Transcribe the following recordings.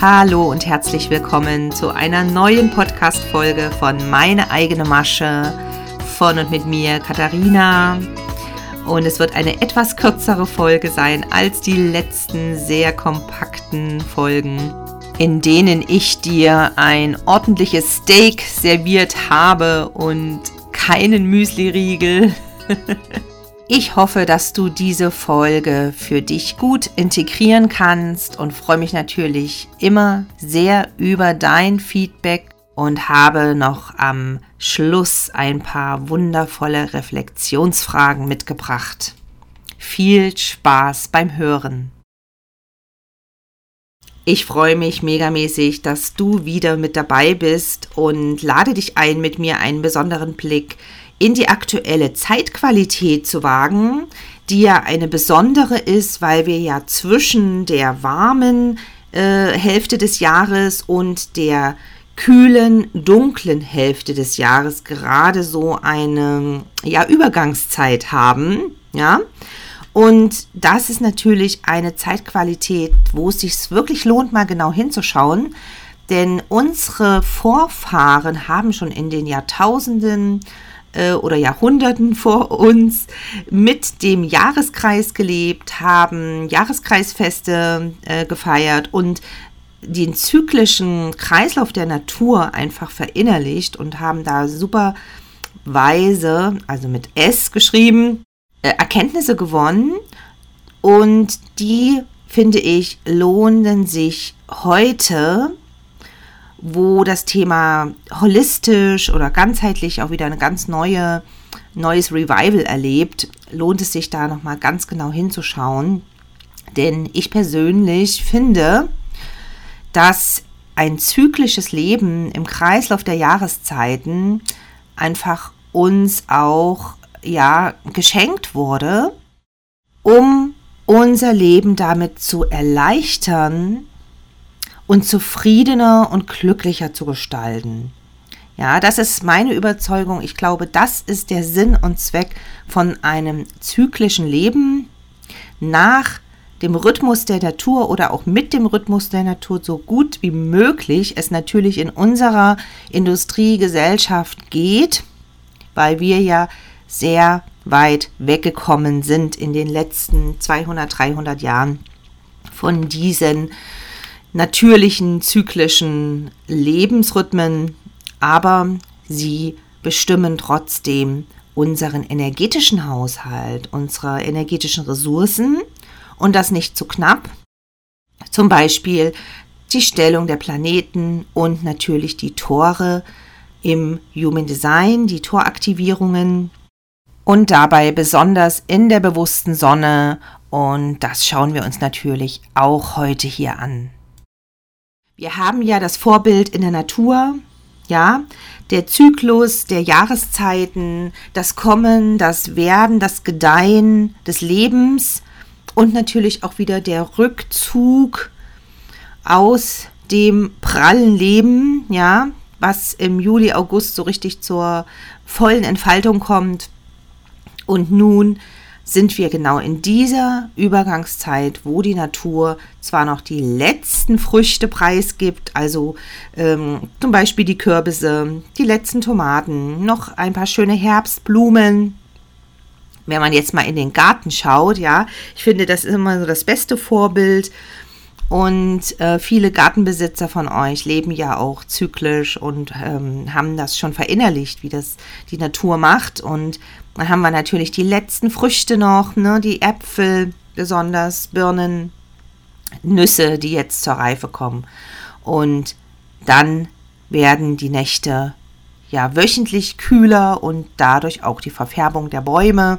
Hallo und herzlich willkommen zu einer neuen Podcast-Folge von Meine eigene Masche von und mit mir, Katharina. Und es wird eine etwas kürzere Folge sein als die letzten sehr kompakten Folgen, in denen ich dir ein ordentliches Steak serviert habe und keinen Müsli-Riegel. Ich hoffe, dass du diese Folge für dich gut integrieren kannst und freue mich natürlich immer sehr über dein Feedback und habe noch am Schluss ein paar wundervolle Reflexionsfragen mitgebracht. Viel Spaß beim Hören. Ich freue mich megamäßig, dass du wieder mit dabei bist und lade dich ein, mit mir einen besonderen Blick in die aktuelle Zeitqualität zu wagen, die ja eine besondere ist, weil wir ja zwischen der warmen äh, Hälfte des Jahres und der kühlen, dunklen Hälfte des Jahres gerade so eine ja, Übergangszeit haben, ja. Und das ist natürlich eine Zeitqualität, wo es sich wirklich lohnt, mal genau hinzuschauen. Denn unsere Vorfahren haben schon in den Jahrtausenden äh, oder Jahrhunderten vor uns mit dem Jahreskreis gelebt, haben Jahreskreisfeste äh, gefeiert und den zyklischen Kreislauf der Natur einfach verinnerlicht und haben da super weise, also mit S geschrieben, äh, Erkenntnisse gewonnen. Und die, finde ich, lohnen sich heute wo das Thema holistisch oder ganzheitlich auch wieder eine ganz neue neues Revival erlebt, lohnt es sich da noch mal ganz genau hinzuschauen, denn ich persönlich finde, dass ein zyklisches Leben im Kreislauf der Jahreszeiten einfach uns auch ja geschenkt wurde, um unser Leben damit zu erleichtern, und zufriedener und glücklicher zu gestalten. Ja, das ist meine Überzeugung. Ich glaube, das ist der Sinn und Zweck von einem zyklischen Leben nach dem Rhythmus der Natur oder auch mit dem Rhythmus der Natur so gut wie möglich es natürlich in unserer Industriegesellschaft geht, weil wir ja sehr weit weggekommen sind in den letzten 200, 300 Jahren von diesen natürlichen, zyklischen Lebensrhythmen, aber sie bestimmen trotzdem unseren energetischen Haushalt, unsere energetischen Ressourcen und das nicht zu knapp. Zum Beispiel die Stellung der Planeten und natürlich die Tore im Human Design, die Toraktivierungen und dabei besonders in der bewussten Sonne und das schauen wir uns natürlich auch heute hier an. Wir haben ja das Vorbild in der Natur, ja, der Zyklus der Jahreszeiten, das Kommen, das Werden, das Gedeihen des Lebens und natürlich auch wieder der Rückzug aus dem prallen Leben, ja, was im Juli, August so richtig zur vollen Entfaltung kommt. Und nun sind wir genau in dieser Übergangszeit, wo die Natur zwar noch die letzten Früchte preisgibt, also ähm, zum Beispiel die Kürbisse, die letzten Tomaten, noch ein paar schöne Herbstblumen. Wenn man jetzt mal in den Garten schaut, ja, ich finde, das ist immer so das beste Vorbild. Und äh, viele Gartenbesitzer von euch leben ja auch zyklisch und ähm, haben das schon verinnerlicht, wie das die Natur macht. Und dann haben wir natürlich die letzten Früchte noch, ne, die Äpfel, besonders Birnen, Nüsse, die jetzt zur Reife kommen. Und dann werden die Nächte ja wöchentlich kühler und dadurch auch die Verfärbung der Bäume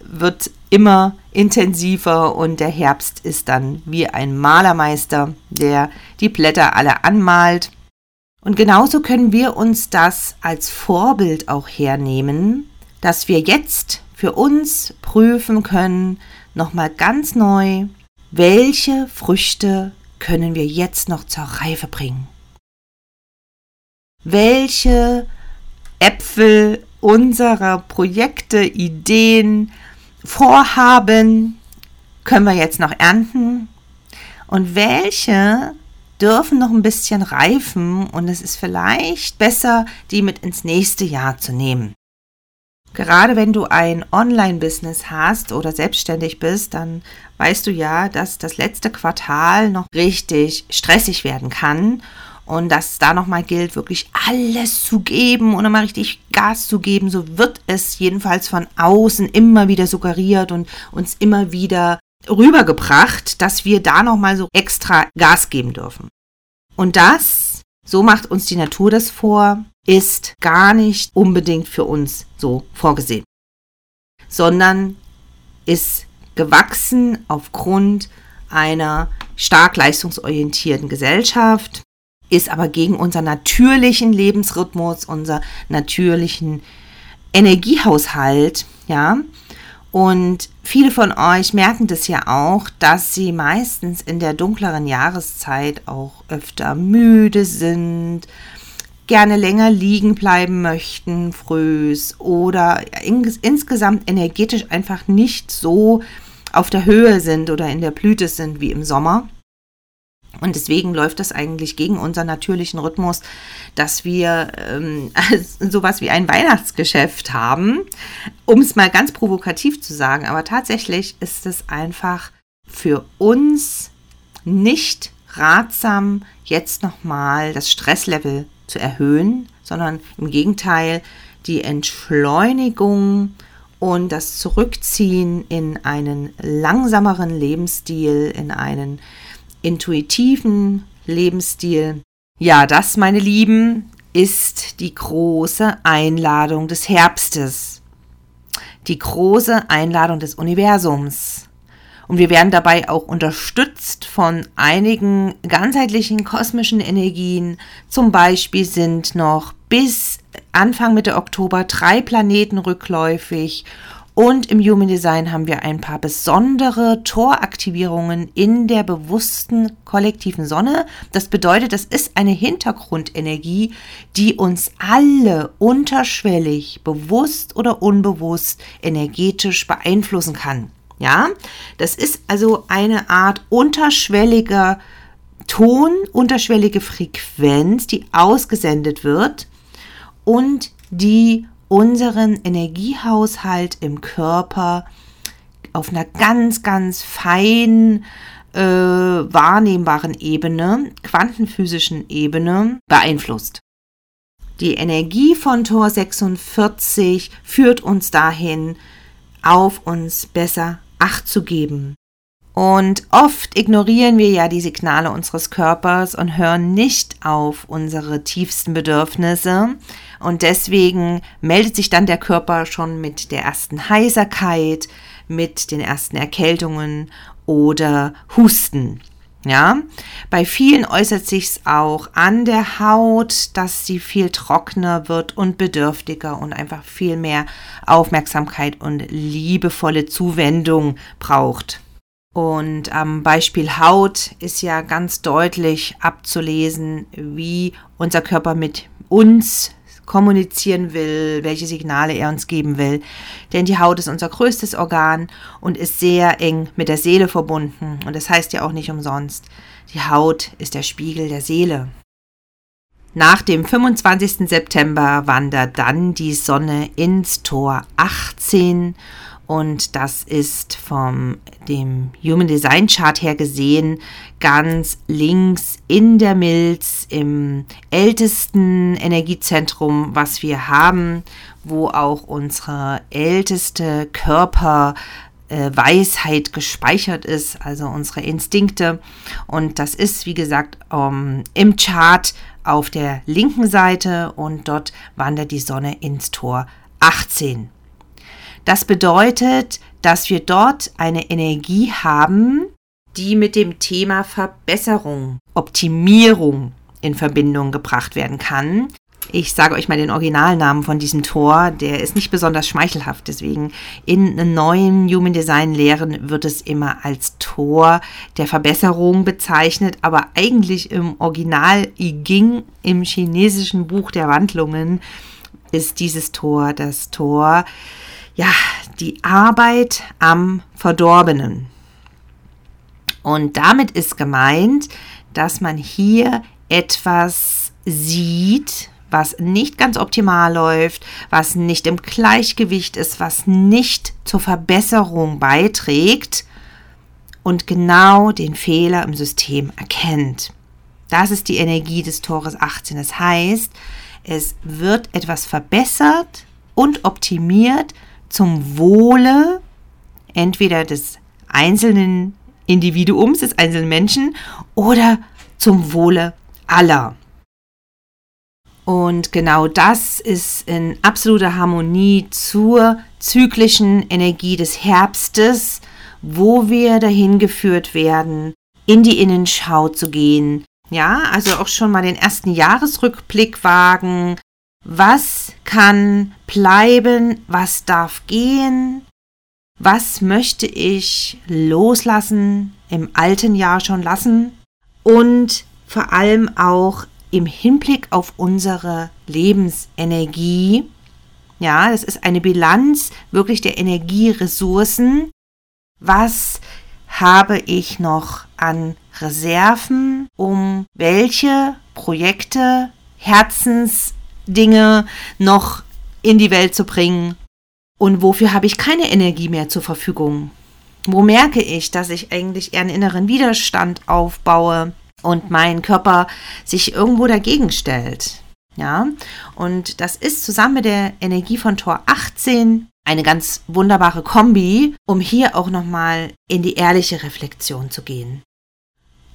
wird immer intensiver und der Herbst ist dann wie ein Malermeister, der die Blätter alle anmalt. Und genauso können wir uns das als Vorbild auch hernehmen, dass wir jetzt für uns prüfen können, nochmal ganz neu, welche Früchte können wir jetzt noch zur Reife bringen? Welche Äpfel unserer Projekte, Ideen, Vorhaben können wir jetzt noch ernten? Und welche dürfen noch ein bisschen reifen und es ist vielleicht besser, die mit ins nächste Jahr zu nehmen. Gerade wenn du ein Online-Business hast oder selbstständig bist, dann weißt du ja, dass das letzte Quartal noch richtig stressig werden kann und dass da nochmal gilt, wirklich alles zu geben und nochmal richtig Gas zu geben. So wird es jedenfalls von außen immer wieder suggeriert und uns immer wieder rübergebracht, dass wir da nochmal so extra Gas geben dürfen. Und das, so macht uns die Natur das vor, ist gar nicht unbedingt für uns so vorgesehen, sondern ist gewachsen aufgrund einer stark leistungsorientierten Gesellschaft, ist aber gegen unseren natürlichen Lebensrhythmus, unser natürlichen Energiehaushalt, ja. Und viele von euch merken das ja auch, dass sie meistens in der dunkleren Jahreszeit auch öfter müde sind, gerne länger liegen bleiben möchten, frühs oder ins insgesamt energetisch einfach nicht so auf der Höhe sind oder in der Blüte sind wie im Sommer. Und deswegen läuft das eigentlich gegen unseren natürlichen Rhythmus, dass wir ähm, sowas wie ein Weihnachtsgeschäft haben, um es mal ganz provokativ zu sagen. Aber tatsächlich ist es einfach für uns nicht ratsam, jetzt nochmal das Stresslevel zu erhöhen, sondern im Gegenteil die Entschleunigung und das Zurückziehen in einen langsameren Lebensstil, in einen intuitiven Lebensstil. Ja, das, meine Lieben, ist die große Einladung des Herbstes. Die große Einladung des Universums. Und wir werden dabei auch unterstützt von einigen ganzheitlichen kosmischen Energien. Zum Beispiel sind noch bis Anfang Mitte Oktober drei Planeten rückläufig und im Human Design haben wir ein paar besondere Toraktivierungen in der bewussten kollektiven Sonne. Das bedeutet, das ist eine Hintergrundenergie, die uns alle unterschwellig, bewusst oder unbewusst, energetisch beeinflussen kann. Ja, das ist also eine Art unterschwelliger Ton, unterschwellige Frequenz, die ausgesendet wird und die unseren Energiehaushalt im Körper auf einer ganz, ganz feinen, äh, wahrnehmbaren Ebene, quantenphysischen Ebene beeinflusst. Die Energie von Tor 46 führt uns dahin, auf uns besser Acht zu geben, und oft ignorieren wir ja die Signale unseres Körpers und hören nicht auf unsere tiefsten Bedürfnisse. Und deswegen meldet sich dann der Körper schon mit der ersten Heiserkeit, mit den ersten Erkältungen oder Husten. Ja, bei vielen äußert sich's auch an der Haut, dass sie viel trockener wird und bedürftiger und einfach viel mehr Aufmerksamkeit und liebevolle Zuwendung braucht. Und am Beispiel Haut ist ja ganz deutlich abzulesen, wie unser Körper mit uns kommunizieren will, welche Signale er uns geben will. Denn die Haut ist unser größtes Organ und ist sehr eng mit der Seele verbunden. Und das heißt ja auch nicht umsonst, die Haut ist der Spiegel der Seele. Nach dem 25. September wandert dann die Sonne ins Tor 18 und das ist vom dem Human Design Chart her gesehen ganz links in der Milz im ältesten Energiezentrum, was wir haben, wo auch unsere älteste Körper äh, gespeichert ist, also unsere Instinkte. Und das ist, wie gesagt, um, ähm, im Chart auf der linken Seite und dort wandert die Sonne ins Tor 18. Das bedeutet, dass wir dort eine Energie haben, die mit dem Thema Verbesserung, Optimierung in Verbindung gebracht werden kann. Ich sage euch mal den Originalnamen von diesem Tor. Der ist nicht besonders schmeichelhaft. Deswegen in neuen Human Design Lehren wird es immer als Tor der Verbesserung bezeichnet. Aber eigentlich im Original I Ging im chinesischen Buch der Wandlungen ist dieses Tor das Tor, ja, die Arbeit am Verdorbenen. Und damit ist gemeint, dass man hier etwas sieht, was nicht ganz optimal läuft, was nicht im Gleichgewicht ist, was nicht zur Verbesserung beiträgt und genau den Fehler im System erkennt. Das ist die Energie des Tores 18. Das heißt, es wird etwas verbessert und optimiert zum Wohle entweder des einzelnen Individuums, des einzelnen Menschen oder zum Wohle aller. Und genau das ist in absoluter Harmonie zur zyklischen Energie des Herbstes, wo wir dahin geführt werden, in die Innenschau zu gehen. Ja, also auch schon mal den ersten Jahresrückblick wagen. Was kann bleiben? Was darf gehen? Was möchte ich loslassen, im alten Jahr schon lassen? Und vor allem auch im Hinblick auf unsere Lebensenergie. Ja, das ist eine Bilanz wirklich der Energieressourcen. Was habe ich noch an Reserven, um welche Projekte, Herzensdinge noch in die Welt zu bringen? Und wofür habe ich keine Energie mehr zur Verfügung? Wo merke ich, dass ich eigentlich eher einen inneren Widerstand aufbaue? und mein Körper sich irgendwo dagegen stellt. Ja, und das ist zusammen mit der Energie von Tor 18 eine ganz wunderbare Kombi, um hier auch nochmal in die ehrliche Reflexion zu gehen.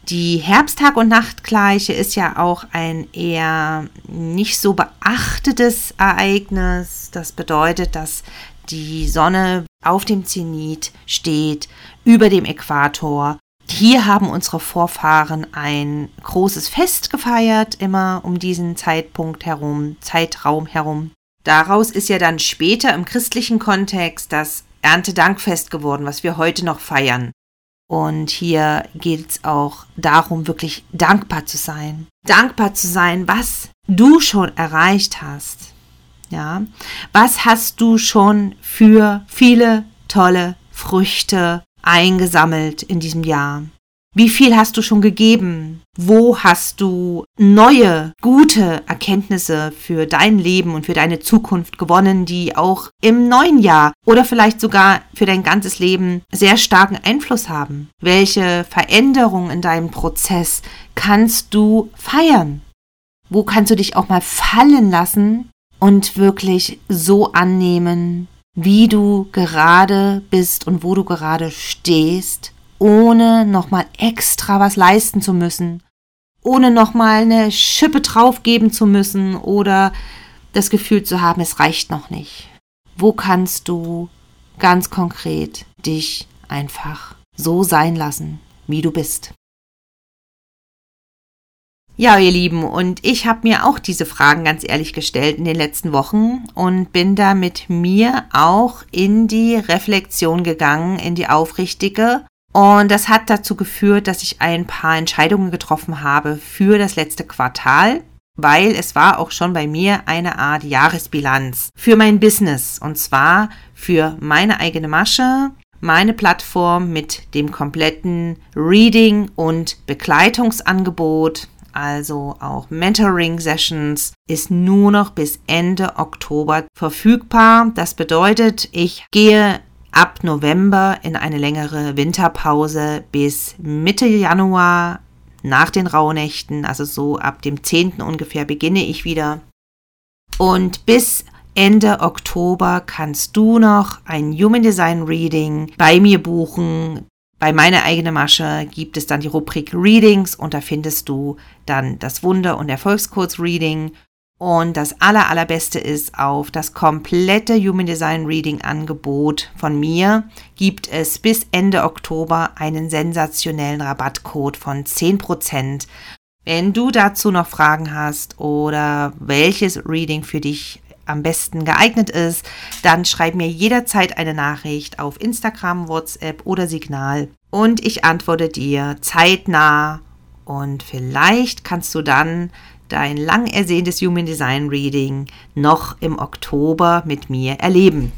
Die Herbsttag- und Nachtgleiche ist ja auch ein eher nicht so beachtetes Ereignis. Das bedeutet, dass die Sonne auf dem Zenit steht, über dem Äquator hier haben unsere Vorfahren ein großes Fest gefeiert, immer um diesen Zeitpunkt herum, Zeitraum herum. Daraus ist ja dann später im christlichen Kontext das Erntedankfest geworden, was wir heute noch feiern. Und hier geht es auch darum, wirklich dankbar zu sein. Dankbar zu sein, was du schon erreicht hast. Ja, was hast du schon für viele tolle Früchte eingesammelt in diesem Jahr? Wie viel hast du schon gegeben? Wo hast du neue, gute Erkenntnisse für dein Leben und für deine Zukunft gewonnen, die auch im neuen Jahr oder vielleicht sogar für dein ganzes Leben sehr starken Einfluss haben? Welche Veränderungen in deinem Prozess kannst du feiern? Wo kannst du dich auch mal fallen lassen und wirklich so annehmen, wie du gerade bist und wo du gerade stehst, ohne nochmal extra was leisten zu müssen, ohne nochmal eine Schippe draufgeben zu müssen oder das Gefühl zu haben, es reicht noch nicht. Wo kannst du ganz konkret dich einfach so sein lassen, wie du bist? Ja, ihr Lieben, und ich habe mir auch diese Fragen ganz ehrlich gestellt in den letzten Wochen und bin da mit mir auch in die Reflexion gegangen, in die aufrichtige. Und das hat dazu geführt, dass ich ein paar Entscheidungen getroffen habe für das letzte Quartal, weil es war auch schon bei mir eine Art Jahresbilanz für mein Business und zwar für meine eigene Masche, meine Plattform mit dem kompletten Reading und Begleitungsangebot also auch Mentoring Sessions, ist nur noch bis Ende Oktober verfügbar. Das bedeutet, ich gehe ab November in eine längere Winterpause bis Mitte Januar nach den Rauhnächten, also so ab dem 10. ungefähr beginne ich wieder. Und bis Ende Oktober kannst du noch ein Human Design Reading bei mir buchen. Bei meiner eigenen Masche gibt es dann die Rubrik Readings und da findest du dann das Wunder- und Erfolgscodes-Reading. Und das aller, allerbeste ist, auf das komplette Human Design Reading Angebot von mir gibt es bis Ende Oktober einen sensationellen Rabattcode von 10%. Wenn du dazu noch Fragen hast oder welches Reading für dich am besten geeignet ist, dann schreib mir jederzeit eine Nachricht auf Instagram, WhatsApp oder Signal und ich antworte dir zeitnah und vielleicht kannst du dann dein lang ersehntes Human Design Reading noch im Oktober mit mir erleben.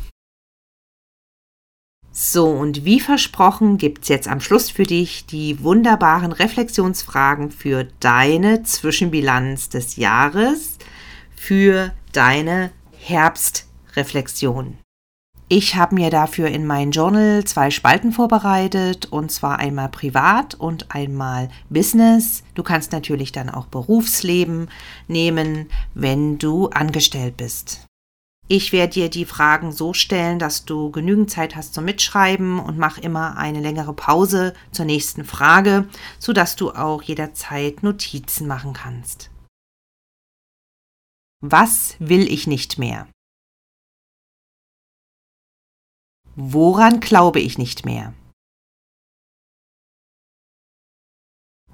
So, und wie versprochen gibt es jetzt am Schluss für dich die wunderbaren Reflexionsfragen für deine Zwischenbilanz des Jahres, für deine Herbstreflexion. Ich habe mir dafür in mein Journal zwei Spalten vorbereitet, und zwar einmal privat und einmal Business. Du kannst natürlich dann auch Berufsleben nehmen, wenn du angestellt bist. Ich werde dir die Fragen so stellen, dass du genügend Zeit hast zum Mitschreiben und mach immer eine längere Pause zur nächsten Frage, sodass du auch jederzeit Notizen machen kannst. Was will ich nicht mehr? Woran glaube ich nicht mehr?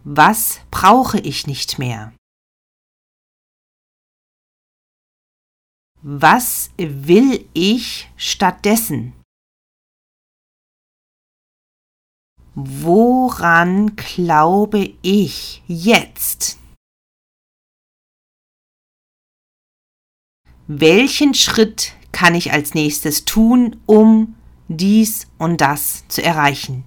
Was brauche ich nicht mehr? Was will ich stattdessen? Woran glaube ich jetzt? Welchen Schritt kann ich als nächstes tun, um dies und das zu erreichen?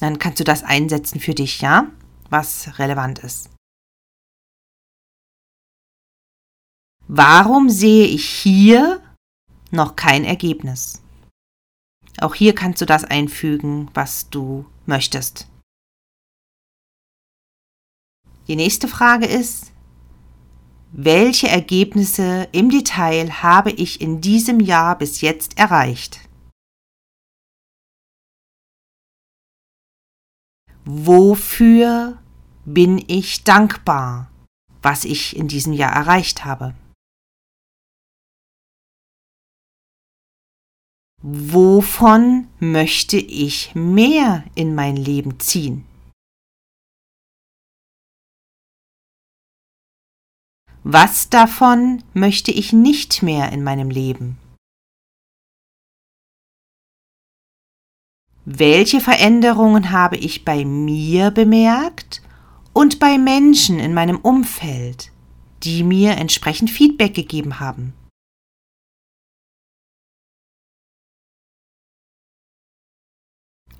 Dann kannst du das einsetzen für dich, ja? Was relevant ist. Warum sehe ich hier noch kein Ergebnis? Auch hier kannst du das einfügen, was du möchtest. Die nächste Frage ist, welche Ergebnisse im Detail habe ich in diesem Jahr bis jetzt erreicht? Wofür bin ich dankbar, was ich in diesem Jahr erreicht habe? Wovon möchte ich mehr in mein Leben ziehen? Was davon möchte ich nicht mehr in meinem Leben? Welche Veränderungen habe ich bei mir bemerkt und bei Menschen in meinem Umfeld, die mir entsprechend Feedback gegeben haben?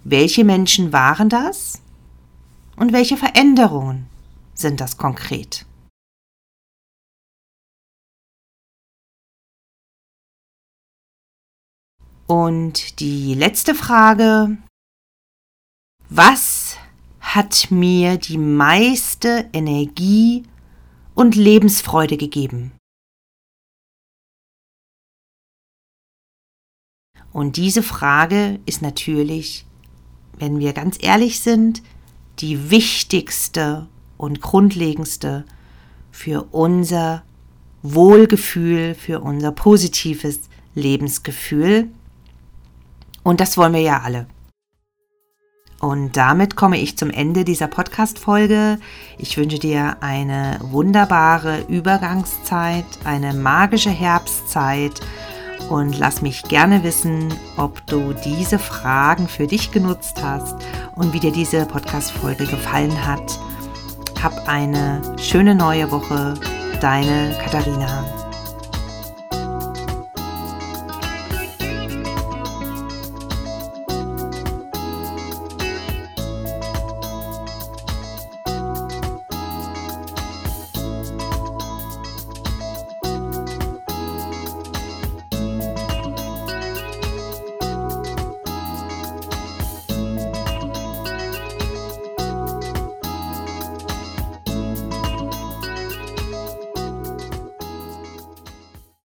Welche Menschen waren das? Und welche Veränderungen sind das konkret? Und die letzte Frage. Was hat mir die meiste Energie und Lebensfreude gegeben? Und diese Frage ist natürlich wenn wir ganz ehrlich sind, die wichtigste und grundlegendste für unser Wohlgefühl, für unser positives Lebensgefühl. Und das wollen wir ja alle. Und damit komme ich zum Ende dieser Podcast-Folge. Ich wünsche dir eine wunderbare Übergangszeit, eine magische Herbstzeit und lass mich gerne wissen, ob du diese Fragen für dich genutzt hast und wie dir diese Podcast-Folge gefallen hat. Hab eine schöne neue Woche. Deine Katharina.